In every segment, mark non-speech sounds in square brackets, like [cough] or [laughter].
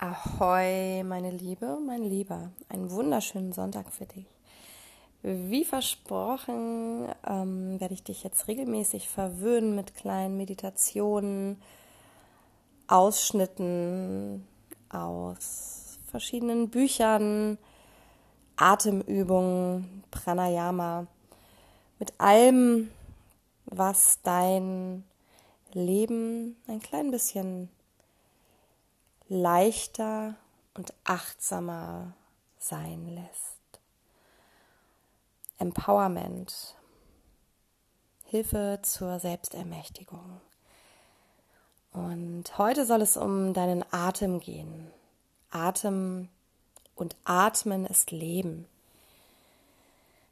Ahoi, meine Liebe, mein Lieber. Einen wunderschönen Sonntag für dich. Wie versprochen ähm, werde ich dich jetzt regelmäßig verwöhnen mit kleinen Meditationen, Ausschnitten aus verschiedenen Büchern, Atemübungen, Pranayama, mit allem, was dein Leben ein klein bisschen leichter und achtsamer sein lässt. Empowerment, Hilfe zur Selbstermächtigung. Und heute soll es um deinen Atem gehen. Atem und Atmen ist Leben.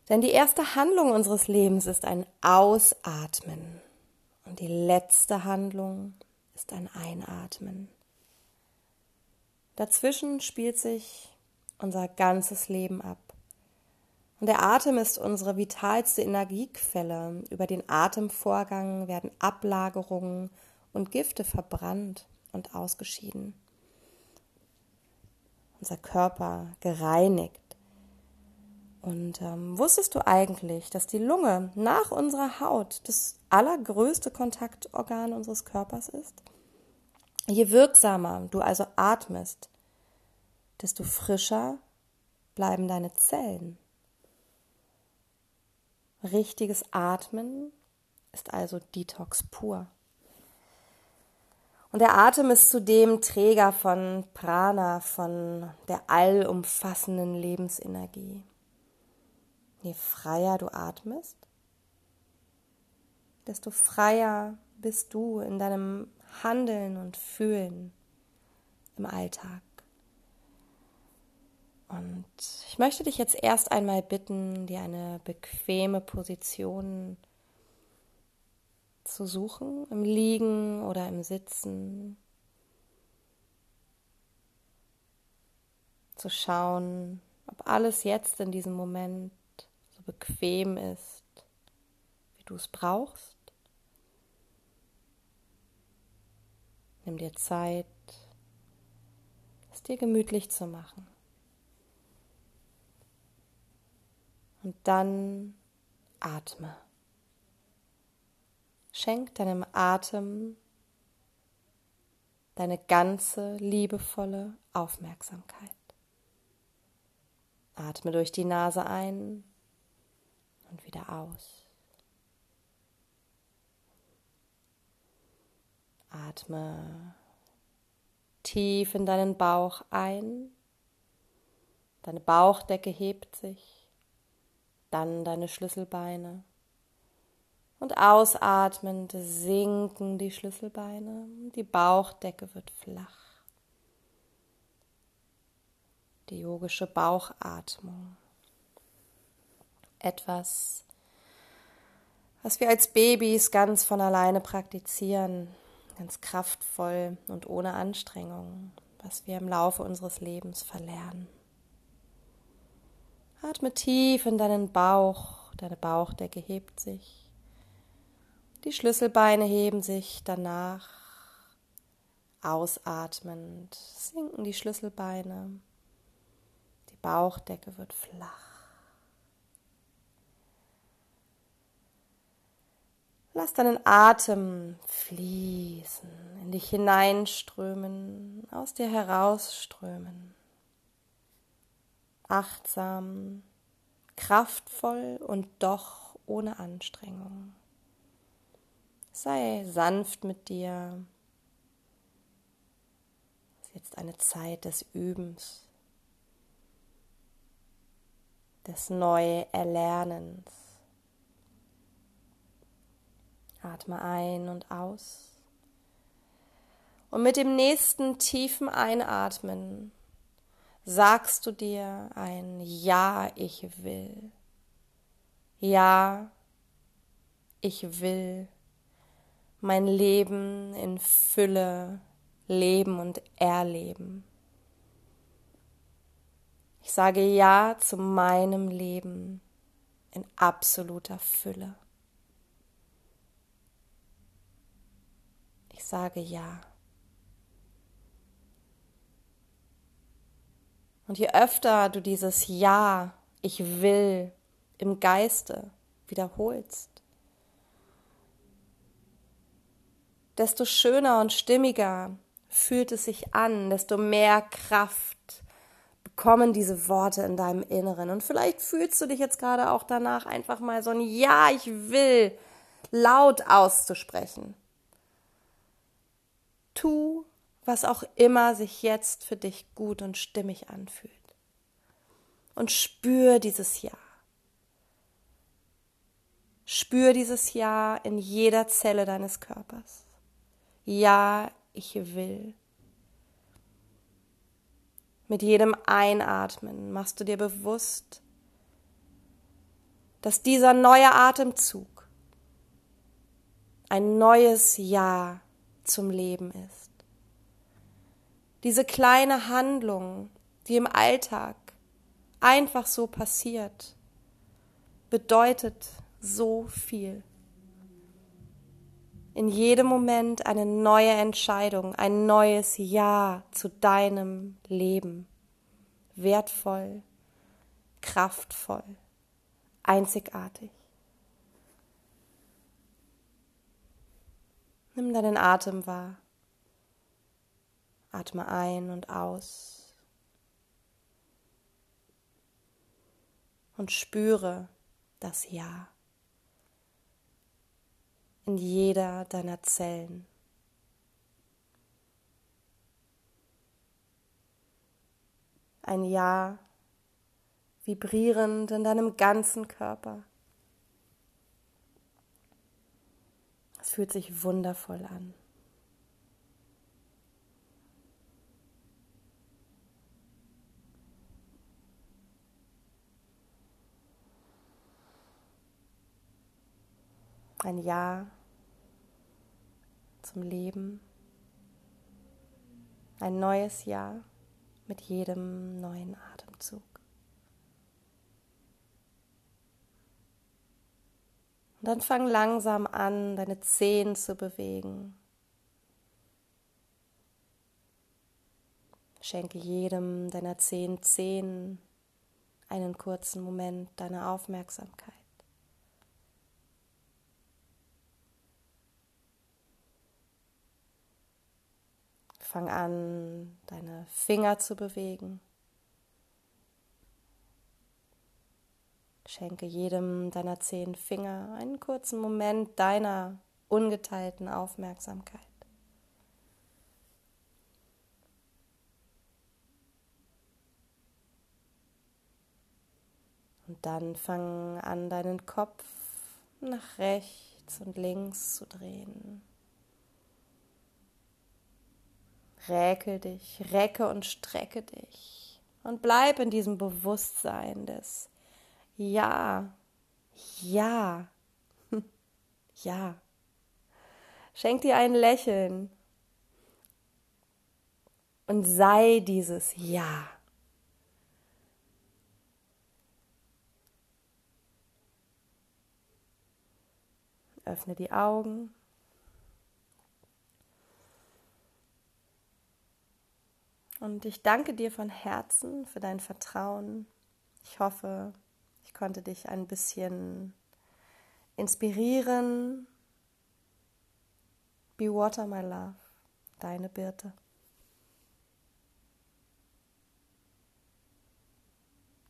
Denn die erste Handlung unseres Lebens ist ein Ausatmen und die letzte Handlung ist ein Einatmen. Dazwischen spielt sich unser ganzes Leben ab. Und der Atem ist unsere vitalste Energiequelle. Über den Atemvorgang werden Ablagerungen und Gifte verbrannt und ausgeschieden. Unser Körper gereinigt. Und ähm, wusstest du eigentlich, dass die Lunge nach unserer Haut das allergrößte Kontaktorgan unseres Körpers ist? Je wirksamer du also atmest, desto frischer bleiben deine Zellen. Richtiges Atmen ist also Detox pur. Und der Atem ist zudem Träger von Prana, von der allumfassenden Lebensenergie. Je freier du atmest, desto freier bist du in deinem Handeln und Fühlen im Alltag. Und ich möchte dich jetzt erst einmal bitten, dir eine bequeme Position zu suchen, im Liegen oder im Sitzen, zu schauen, ob alles jetzt in diesem Moment so bequem ist, wie du es brauchst. Nimm dir Zeit, es dir gemütlich zu machen. Und dann atme. Schenk deinem Atem deine ganze liebevolle Aufmerksamkeit. Atme durch die Nase ein und wieder aus. Atme tief in deinen Bauch ein. Deine Bauchdecke hebt sich. Dann deine Schlüsselbeine. Und ausatmend sinken die Schlüsselbeine. Die Bauchdecke wird flach. Die yogische Bauchatmung. Etwas, was wir als Babys ganz von alleine praktizieren, ganz kraftvoll und ohne Anstrengung, was wir im Laufe unseres Lebens verlernen. Atme tief in deinen Bauch, deine Bauchdecke hebt sich. Die Schlüsselbeine heben sich danach. Ausatmend sinken die Schlüsselbeine. Die Bauchdecke wird flach. Lass deinen Atem fließen, in dich hineinströmen, aus dir herausströmen. Achtsam, kraftvoll und doch ohne Anstrengung. Sei sanft mit dir. Es ist jetzt eine Zeit des Übens, des Neuerlernens. Atme ein und aus. Und mit dem nächsten tiefen Einatmen sagst du dir ein Ja, ich will. Ja, ich will mein Leben in Fülle leben und erleben. Ich sage Ja zu meinem Leben in absoluter Fülle. Ich sage ja. Und je öfter du dieses Ja, ich will im Geiste wiederholst, desto schöner und stimmiger fühlt es sich an, desto mehr Kraft bekommen diese Worte in deinem Inneren. Und vielleicht fühlst du dich jetzt gerade auch danach, einfach mal so ein Ja, ich will laut auszusprechen. Tu, was auch immer sich jetzt für dich gut und stimmig anfühlt. Und spür dieses Ja. Spür dieses Ja in jeder Zelle deines Körpers. Ja, ich will. Mit jedem Einatmen machst du dir bewusst, dass dieser neue Atemzug ein neues Ja zum Leben ist. Diese kleine Handlung, die im Alltag einfach so passiert, bedeutet so viel in jedem Moment eine neue Entscheidung, ein neues Ja zu deinem Leben. Wertvoll, kraftvoll, einzigartig. Nimm deinen Atem wahr. Atme ein und aus. Und spüre das Ja in jeder deiner Zellen. Ein Ja vibrierend in deinem ganzen Körper. Fühlt sich wundervoll an. Ein Ja zum Leben. Ein neues Jahr mit jedem neuen Atemzug. Und dann fang langsam an, deine Zehen zu bewegen. Schenke jedem deiner zehn Zehen einen kurzen Moment deiner Aufmerksamkeit. Fang an, deine Finger zu bewegen. Schenke jedem deiner zehn Finger einen kurzen Moment deiner ungeteilten Aufmerksamkeit. Und dann fang an, deinen Kopf nach rechts und links zu drehen. Räkel dich, recke und strecke dich und bleib in diesem Bewusstsein des Ja, ja, [laughs] ja. Schenk dir ein Lächeln und sei dieses Ja. Öffne die Augen. Und ich danke dir von Herzen für dein Vertrauen. Ich hoffe, ich konnte dich ein bisschen inspirieren. Be Water, my love. Deine Birte.